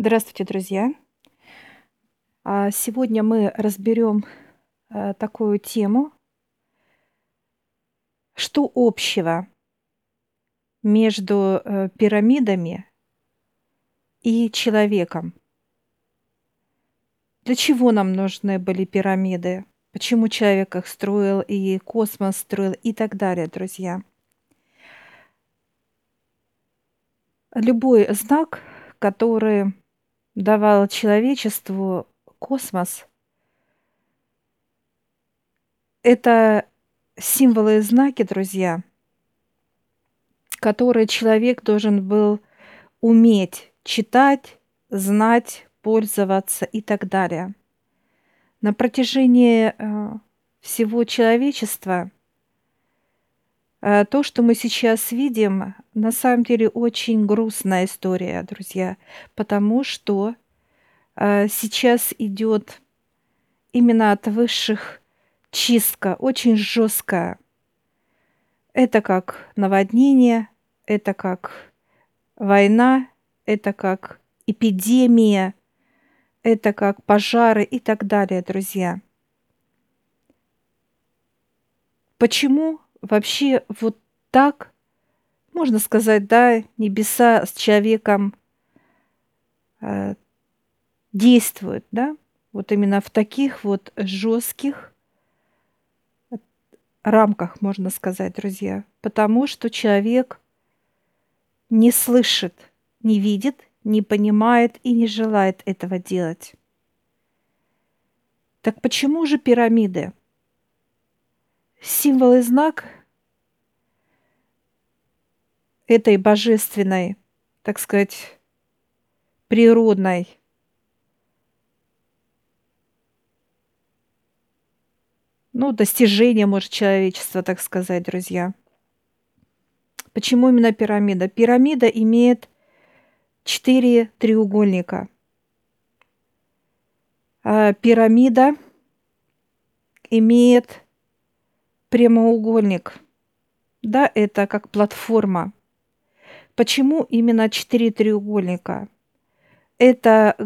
Здравствуйте, друзья! А, Сегодня мы разберем э, такую тему. Что общего между э, пирамидами и человеком? Для чего нам нужны были пирамиды? Почему человек их строил и космос строил и так далее, друзья? Любой знак, который давал человечеству космос, это символы и знаки, друзья, которые человек должен был уметь читать, знать, пользоваться и так далее. На протяжении э, всего человечества то, что мы сейчас видим, на самом деле очень грустная история, друзья, потому что э, сейчас идет именно от высших чистка, очень жесткая. Это как наводнение, это как война, это как эпидемия, это как пожары и так далее, друзья. Почему вообще вот так можно сказать, да, небеса с человеком э, действуют, да, вот именно в таких вот жестких рамках, можно сказать, друзья, потому что человек не слышит, не видит, не понимает и не желает этого делать. Так почему же пирамиды? Символ и знак этой божественной, так сказать, природной ну, достижение, может, человечества, так сказать, друзья. Почему именно пирамида? Пирамида имеет четыре треугольника. А пирамида имеет прямоугольник. Да, это как платформа. Почему именно четыре треугольника? Это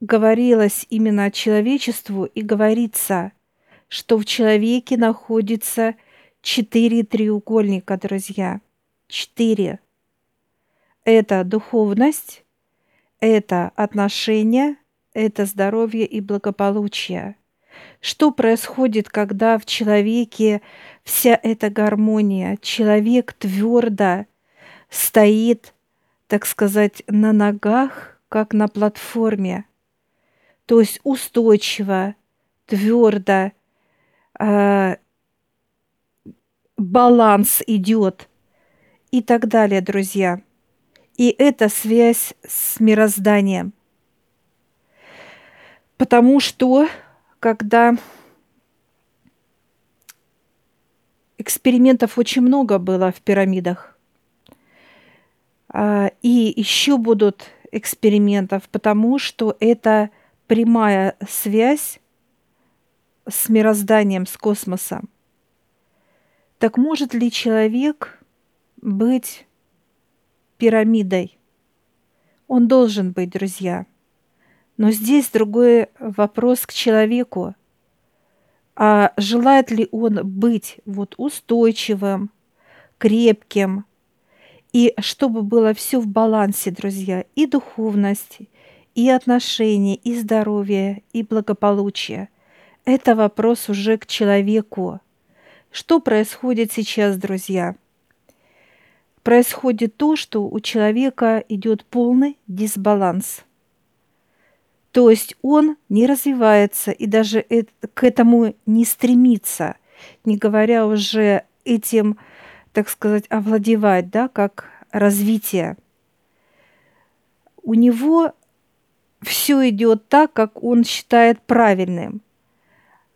говорилось именно человечеству и говорится, что в человеке находится четыре треугольника, друзья. Четыре. Это духовность, это отношения, это здоровье и благополучие. Что происходит, когда в человеке вся эта гармония? Человек твердо стоит, так сказать, на ногах, как на платформе. То есть устойчиво, твердо, э, баланс идет и так далее, друзья. И это связь с мирозданием. Потому что, когда экспериментов очень много было в пирамидах, а, и еще будут экспериментов, потому что это прямая связь с мирозданием, с космосом. Так может ли человек быть пирамидой? Он должен быть, друзья. Но здесь другой вопрос к человеку. А желает ли он быть вот устойчивым, крепким, и чтобы было все в балансе, друзья, и духовность, и отношения, и здоровье, и благополучие. Это вопрос уже к человеку. Что происходит сейчас, друзья? Происходит то, что у человека идет полный дисбаланс. То есть он не развивается и даже к этому не стремится, не говоря уже этим так сказать, овладевать, да, как развитие. У него все идет так, как он считает правильным.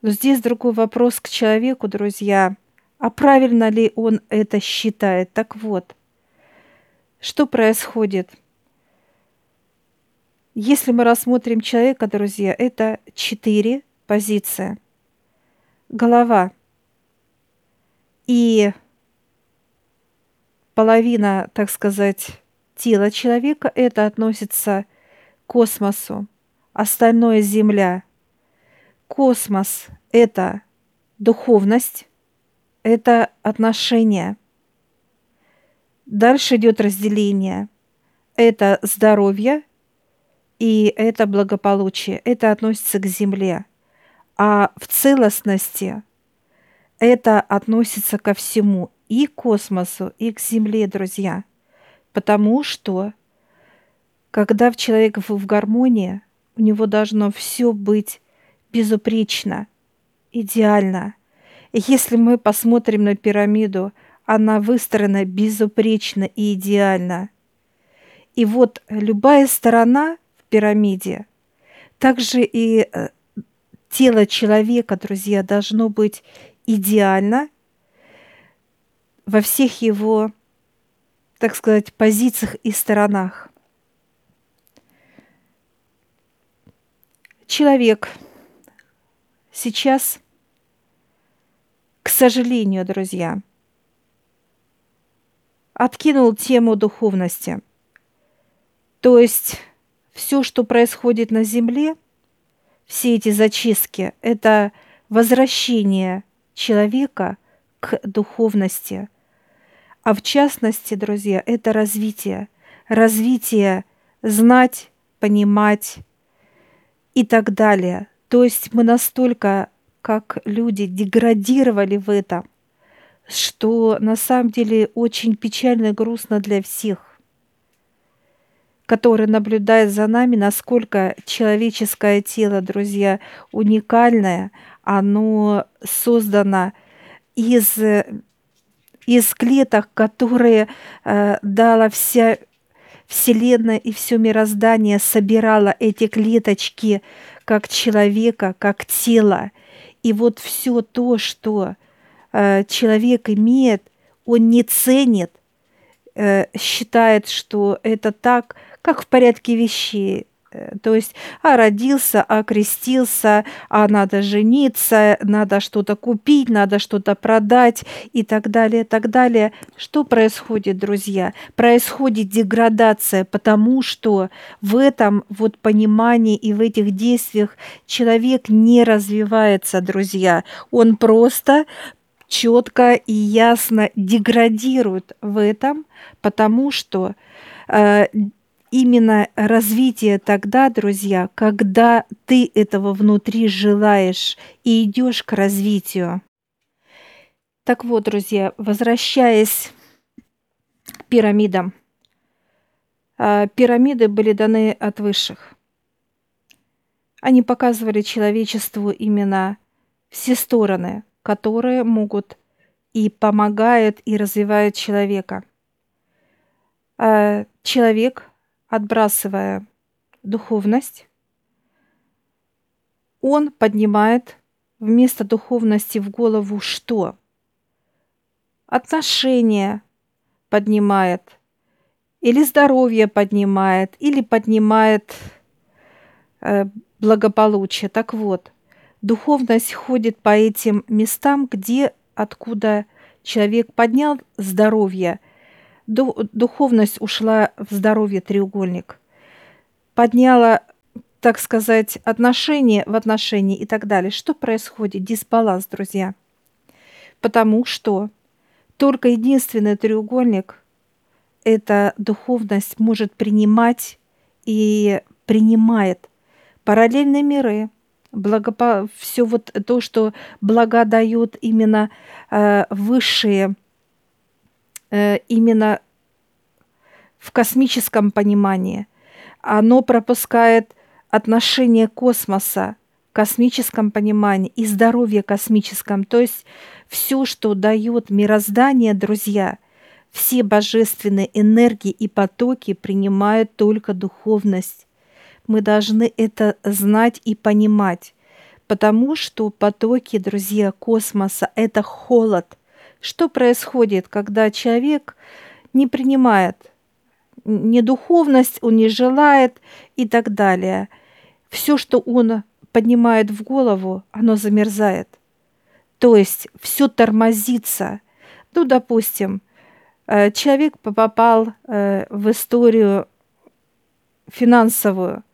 Но здесь другой вопрос к человеку, друзья. А правильно ли он это считает? Так вот, что происходит? Если мы рассмотрим человека, друзья, это четыре позиции. Голова. И половина, так сказать, тела человека, это относится космосу, остальное Земля. Космос – это духовность, это отношения. Дальше идет разделение. Это здоровье и это благополучие. Это относится к Земле. А в целостности это относится ко всему, и к космосу, и к Земле, друзья. Потому что, когда в человека в гармонии, у него должно все быть безупречно, идеально. И если мы посмотрим на пирамиду, она выстроена безупречно и идеально. И вот любая сторона пирамиде, также и э, тело человека, друзья, должно быть идеально во всех его, так сказать, позициях и сторонах. Человек сейчас, к сожалению, друзья, откинул тему духовности. То есть все, что происходит на Земле, все эти зачистки – это возвращение человека к духовности. А в частности, друзья, это развитие. Развитие знать, понимать и так далее. То есть мы настолько, как люди, деградировали в этом, что на самом деле очень печально и грустно для всех который наблюдает за нами, насколько человеческое тело, друзья, уникальное, оно создано из, из клеток, которые э, дала вся Вселенная и все мироздание собирало эти клеточки как человека, как тело. И вот все то, что э, человек имеет, он не ценит, э, считает, что это так, как в порядке вещей. Э, то есть, а родился, а крестился, а надо жениться, надо что-то купить, надо что-то продать и так далее, так далее. Что происходит, друзья? Происходит деградация, потому что в этом вот понимании и в этих действиях человек не развивается, друзья. Он просто четко и ясно деградирует в этом, потому что э, именно развитие тогда, друзья, когда ты этого внутри желаешь и идешь к развитию. Так вот, друзья, возвращаясь к пирамидам. А, пирамиды были даны от высших. Они показывали человечеству именно все стороны, которые могут и помогают, и развивают человека. А, человек отбрасывая духовность, он поднимает вместо духовности в голову что? Отношения поднимает, или здоровье поднимает, или поднимает э, благополучие. Так вот, духовность ходит по этим местам, где, откуда человек поднял здоровье – духовность ушла в здоровье треугольник, подняла, так сказать, отношения в отношении и так далее. Что происходит? Дисбаланс, друзья. Потому что только единственный треугольник – это духовность может принимать и принимает параллельные миры, благопо... все вот то, что благо дают именно э, высшие именно в космическом понимании. Оно пропускает отношение космоса в космическом понимании и здоровье космическом. То есть все, что дает мироздание, друзья, все божественные энергии и потоки принимают только духовность. Мы должны это знать и понимать, потому что потоки, друзья, космоса – это холод – что происходит, когда человек не принимает не духовность, он не желает и так далее. Все, что он поднимает в голову, оно замерзает. То есть все тормозится. Ну, допустим, э, человек попал э, в историю финансовую,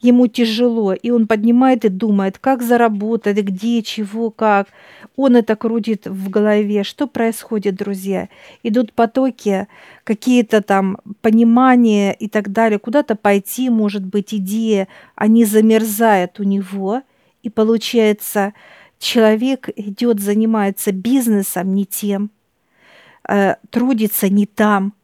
ему тяжело, и он поднимает и думает, как заработать, где, чего, как. Он это крутит в голове. Что происходит, друзья? Идут потоки, какие-то там понимания и так далее. Куда-то пойти, может быть, идея, они замерзают у него, и получается, человек идет, занимается бизнесом не тем, э, трудится не там,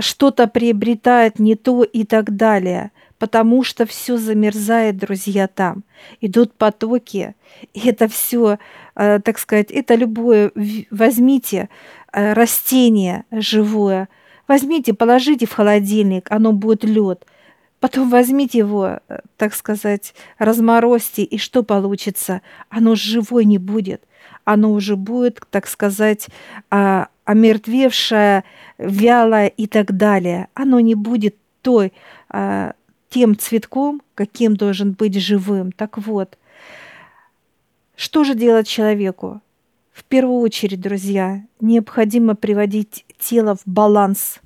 что-то приобретает не то и так далее – потому что все замерзает, друзья, там. Идут потоки, и это все, э, так сказать, это любое, возьмите э, растение живое, возьмите, положите в холодильник, оно будет лед. Потом возьмите его, э, так сказать, разморозьте, и что получится? Оно живой не будет. Оно уже будет, так сказать, а, омертвевшее, вялое и так далее. Оно не будет той а, тем цветком, каким должен быть живым. Так вот, что же делать человеку? В первую очередь, друзья, необходимо приводить тело в баланс.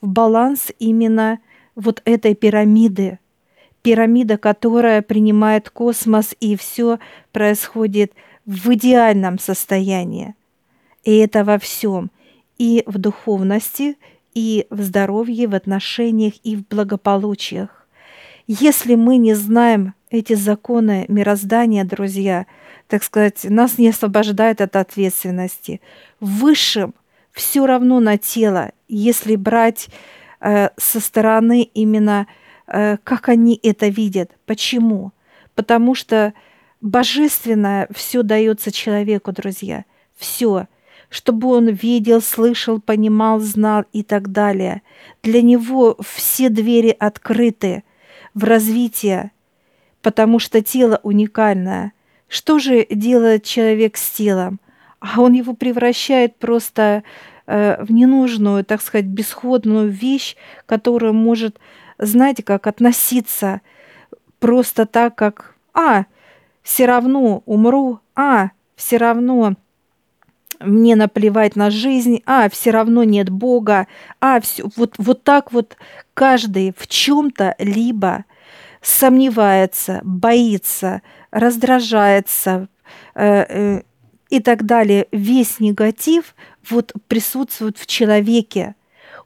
В баланс именно вот этой пирамиды. Пирамида, которая принимает космос, и все происходит в идеальном состоянии. И это во всем. И в духовности, и в здоровье, в отношениях, и в благополучиях. Если мы не знаем эти законы мироздания, друзья, так сказать, нас не освобождает от ответственности. Высшим все равно на тело, если брать э, со стороны именно, э, как они это видят. Почему? Потому что божественное все дается человеку, друзья. Все чтобы он видел, слышал, понимал, знал и так далее. Для него все двери открыты в развитие, потому что тело уникальное. Что же делает человек с телом? А он его превращает просто э, в ненужную, так сказать, бесходную вещь, которая может, знаете, как относиться просто так, как «а, все равно умру», «а, все равно мне наплевать на жизнь, а все равно нет Бога, а все вот вот так вот каждый в чем-то либо сомневается, боится, раздражается э, э, и так далее. Весь негатив вот присутствует в человеке.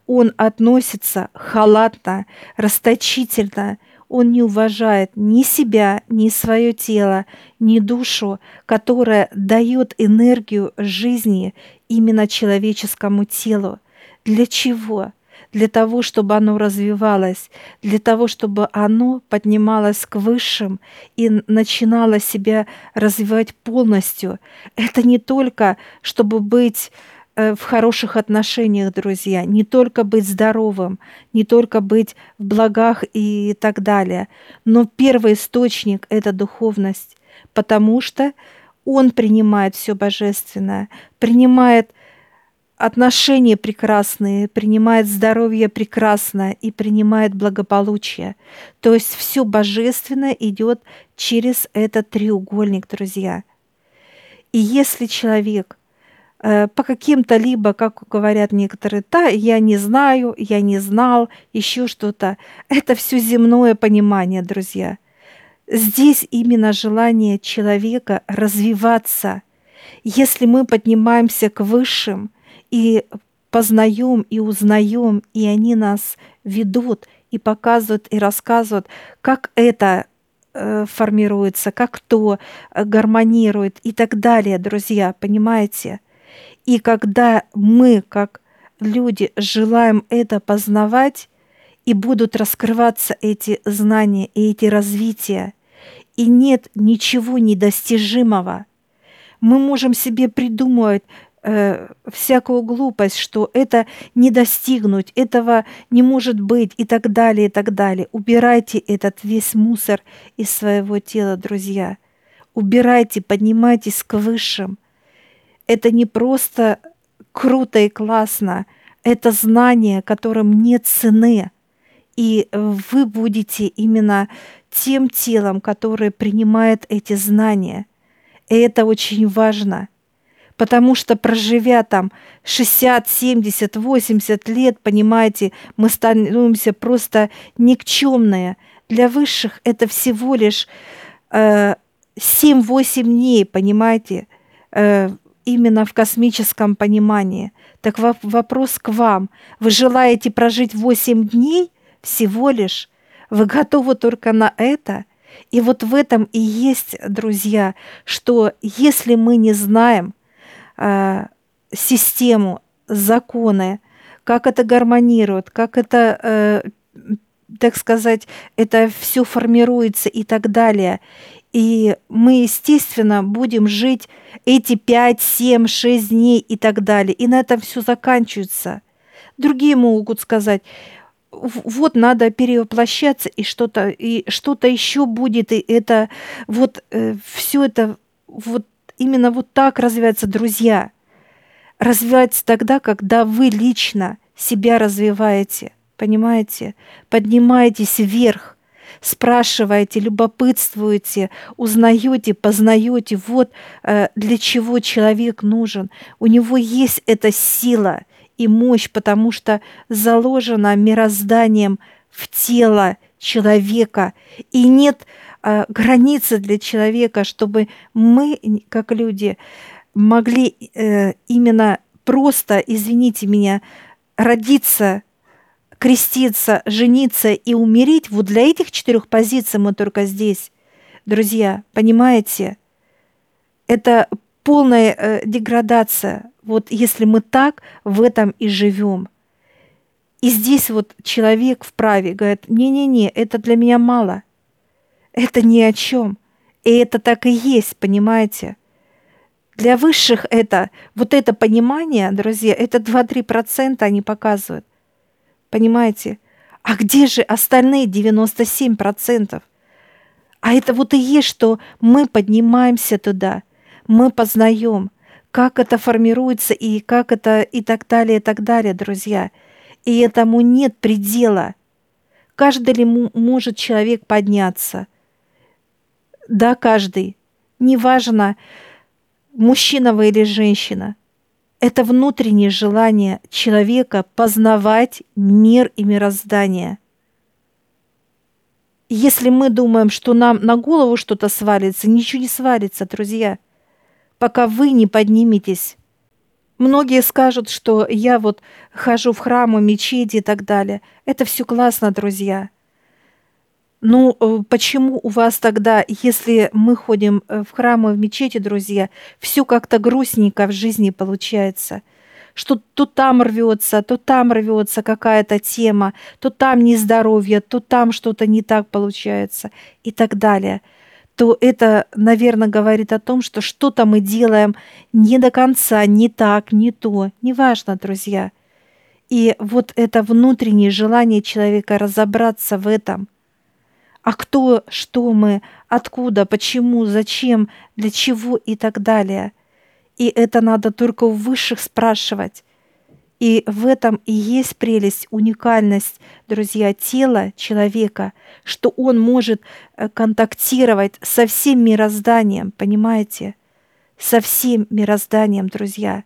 Он относится халатно, расточительно, он не уважает ни себя, ни свое тело, ни душу, которая дает энергию жизни именно человеческому телу. Для чего? Для того, чтобы оно развивалось, для того, чтобы оно поднималось к высшим и начинало себя развивать полностью. Это не только, чтобы быть в хороших отношениях, друзья, не только быть здоровым, не только быть в благах и так далее, но первый источник – это духовность, потому что он принимает все божественное, принимает отношения прекрасные, принимает здоровье прекрасное и принимает благополучие. То есть все божественное идет через этот треугольник, друзья. И если человек – Э, по каким-то либо, как говорят некоторые, да, я не знаю, я не знал, еще что-то. Это все земное понимание, друзья. Здесь именно желание человека развиваться. Если мы поднимаемся к высшим и познаем и узнаем, и они нас ведут и показывают и рассказывают, как это э, формируется, как то э, гармонирует и так далее, друзья, понимаете? И когда мы, как люди, желаем это познавать, и будут раскрываться эти знания и эти развития, и нет ничего недостижимого, мы можем себе придумывать э, всякую глупость, что это не достигнуть, этого не может быть и так далее, и так далее. Убирайте этот весь мусор из своего тела, друзья. Убирайте, поднимайтесь к высшим это не просто круто и классно, это знание, которым нет цены. И вы будете именно тем телом, которое принимает эти знания. И это очень важно. Потому что проживя там 60, 70, 80 лет, понимаете, мы становимся просто никчемные. Для высших это всего лишь э, 7-8 дней, понимаете, э, именно в космическом понимании. Так вопрос к вам. Вы желаете прожить 8 дней всего лишь? Вы готовы только на это? И вот в этом и есть, друзья, что если мы не знаем э, систему, законы, как это гармонирует, как это, э, так сказать, это все формируется и так далее, и мы, естественно, будем жить эти 5, 7, 6 дней и так далее. И на этом все заканчивается. Другие могут сказать, вот надо перевоплощаться и что-то и что-то еще будет и это вот э, все это вот именно вот так развивается друзья развивается тогда когда вы лично себя развиваете понимаете поднимаетесь вверх спрашиваете, любопытствуете, узнаете, познаете, вот э, для чего человек нужен. У него есть эта сила и мощь, потому что заложена мирозданием в тело человека. И нет э, границы для человека, чтобы мы, как люди, могли э, именно просто, извините меня, родиться креститься, жениться и умереть, вот для этих четырех позиций мы только здесь. Друзья, понимаете? Это полная э, деградация. Вот если мы так в этом и живем. И здесь вот человек вправе говорит, не-не-не, это для меня мало. Это ни о чем. И это так и есть, понимаете? Для высших это, вот это понимание, друзья, это 2-3% они показывают. Понимаете? А где же остальные 97%? А это вот и есть, что мы поднимаемся туда, мы познаем, как это формируется и как это и так далее, и так далее, друзья. И этому нет предела. Каждый ли может человек подняться? Да, каждый. Неважно, мужчина вы или женщина – это внутреннее желание человека познавать мир и мироздание. Если мы думаем, что нам на голову что-то свалится, ничего не свалится, друзья, пока вы не подниметесь. Многие скажут, что я вот хожу в храмы, мечети и так далее. Это все классно, друзья. Ну, э, почему у вас тогда, если мы ходим э, в храмы, в мечети, друзья, все как-то грустненько в жизни получается? Что то там рвется, то там рвется какая-то тема, то там нездоровье, то там что-то не так получается и так далее то это, наверное, говорит о том, что что-то мы делаем не до конца, не так, не то. Неважно, друзья. И вот это внутреннее желание человека разобраться в этом – а кто, что мы, откуда, почему, зачем, для чего и так далее. И это надо только у высших спрашивать. И в этом и есть прелесть, уникальность, друзья, тела человека, что он может э, контактировать со всем мирозданием, понимаете? Со всем мирозданием, друзья.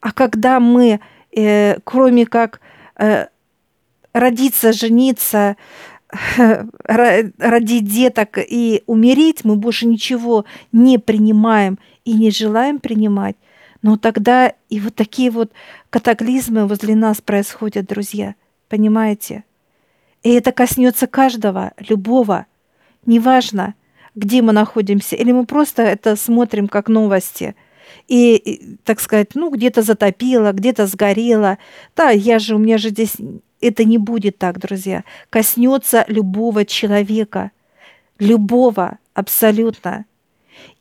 А когда мы, э, кроме как э, родиться, жениться, родить деток и умереть, мы больше ничего не принимаем и не желаем принимать, но тогда и вот такие вот катаклизмы возле нас происходят, друзья. Понимаете? И это коснется каждого, любого. Неважно, где мы находимся, или мы просто это смотрим как новости. И, так сказать, ну, где-то затопило, где-то сгорело. Да, я же, у меня же здесь это не будет так, друзья. Коснется любого человека. Любого, абсолютно.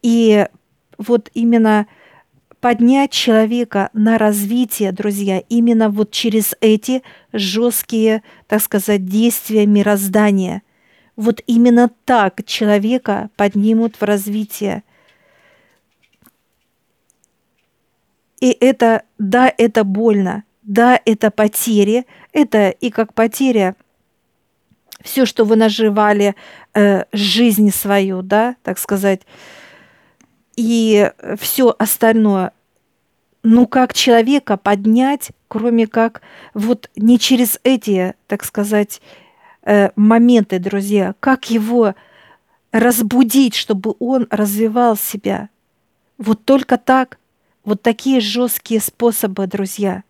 И вот именно поднять человека на развитие, друзья, именно вот через эти жесткие, так сказать, действия мироздания. Вот именно так человека поднимут в развитие. И это, да, это больно, да, это потери, это и как потеря все, что вы наживали, э, жизнь свою, да, так сказать, и все остальное. Ну, как человека поднять, кроме как вот не через эти, так сказать, э, моменты, друзья, как его разбудить, чтобы он развивал себя. Вот только так, вот такие жесткие способы, друзья.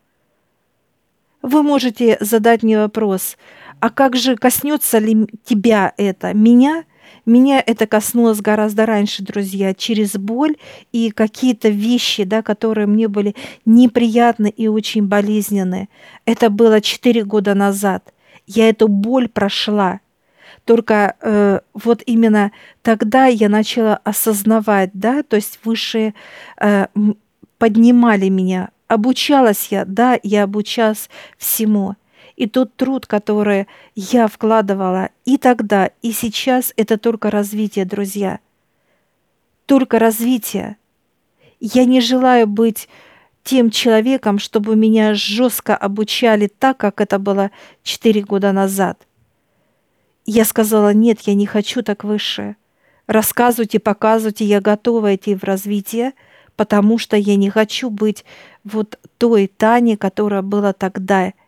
Вы можете задать мне вопрос, а как же коснется ли тебя это, меня – меня это коснулось гораздо раньше, друзья, через боль и какие-то вещи, да, которые мне были неприятны и очень болезненны. Это было четыре года назад. Я эту боль прошла. Только э, вот именно тогда я начала осознавать, да, то есть высшие э, поднимали меня. Обучалась я, да, я обучалась всему. И тот труд, который я вкладывала и тогда, и сейчас, это только развитие, друзья. Только развитие. Я не желаю быть тем человеком, чтобы меня жестко обучали так, как это было четыре года назад. Я сказала, нет, я не хочу так выше. Рассказывайте, показывайте, я готова идти в развитие, потому что я не хочу быть вот той Таней, которая была тогда –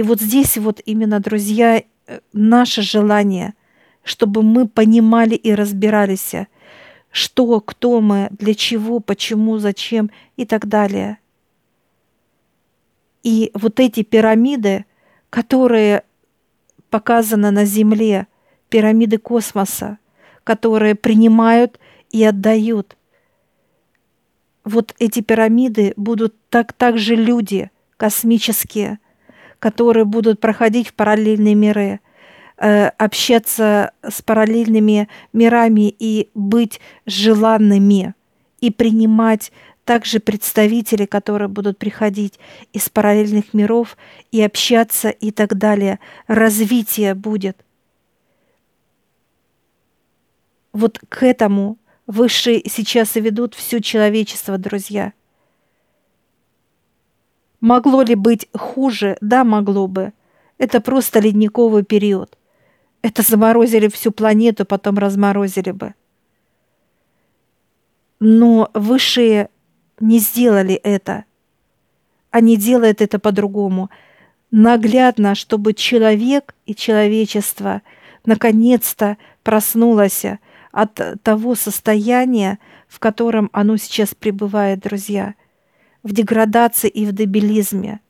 и вот здесь вот именно, друзья, э, наше желание, чтобы мы понимали и разбирались, что, кто мы, для чего, почему, зачем и так далее. И вот эти пирамиды, которые показаны на Земле, пирамиды космоса, которые принимают и отдают. Вот эти пирамиды будут так, так же люди космические – которые будут проходить в параллельные миры, э, общаться с параллельными мирами и быть желанными, и принимать также представители, которые будут приходить из параллельных миров и общаться и так далее. Развитие будет. Вот к этому высшие сейчас и ведут все человечество, друзья – Могло ли быть хуже? Да, могло бы. Это просто ледниковый период. Это заморозили всю планету, потом разморозили бы. Но высшие не сделали это. Они делают это по-другому. Наглядно, чтобы человек и человечество наконец-то проснулось от того состояния, в котором оно сейчас пребывает, друзья – в деградации и в дебилизме.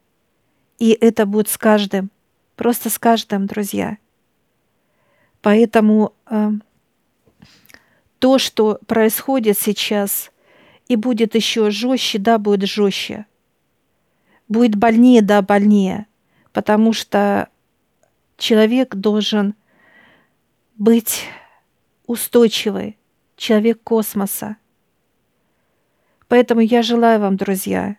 И это будет с каждым, просто с каждым, друзья. Поэтому э, то, что происходит сейчас, и будет еще жестче, да, будет жестче. Будет больнее, да, больнее. Потому что человек должен быть устойчивый, человек космоса. Поэтому я желаю вам, друзья,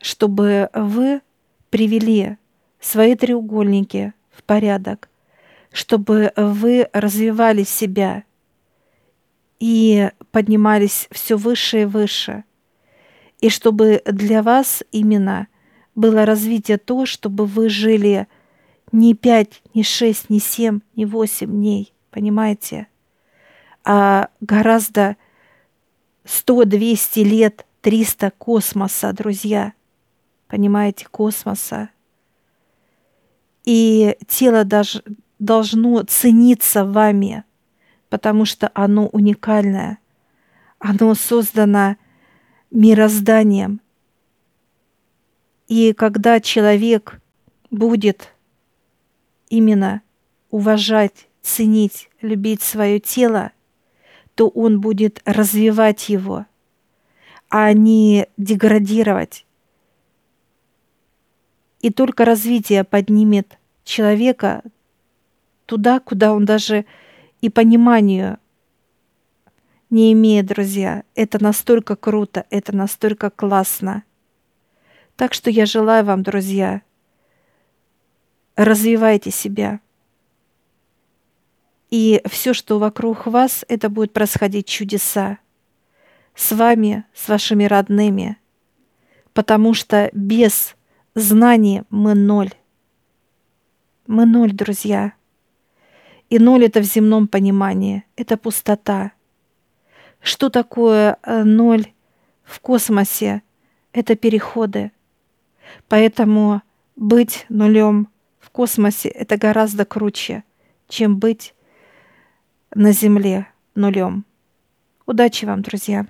чтобы вы привели свои треугольники в порядок, чтобы вы развивали себя и поднимались все выше и выше, и чтобы для вас именно было развитие то, чтобы вы жили не пять, не шесть, не семь, не восемь дней, понимаете, а гораздо 100-200 лет, 300 космоса, друзья. Понимаете, космоса. И тело даже должно цениться вами, потому что оно уникальное. Оно создано мирозданием. И когда человек будет именно уважать, ценить, любить свое тело, то он будет развивать его, а не деградировать. И только развитие поднимет человека туда, куда он даже и пониманию не имеет, друзья. Это настолько круто, это настолько классно. Так что я желаю вам, друзья, развивайте себя – и все, что вокруг вас, это будет происходить чудеса. С вами, с вашими родными. Потому что без знаний мы ноль. Мы ноль, друзья. И ноль это в земном понимании. Это пустота. Что такое э, ноль в космосе? Это переходы. Поэтому быть нулем в космосе это гораздо круче, чем быть на Земле нулем. Удачи вам, друзья!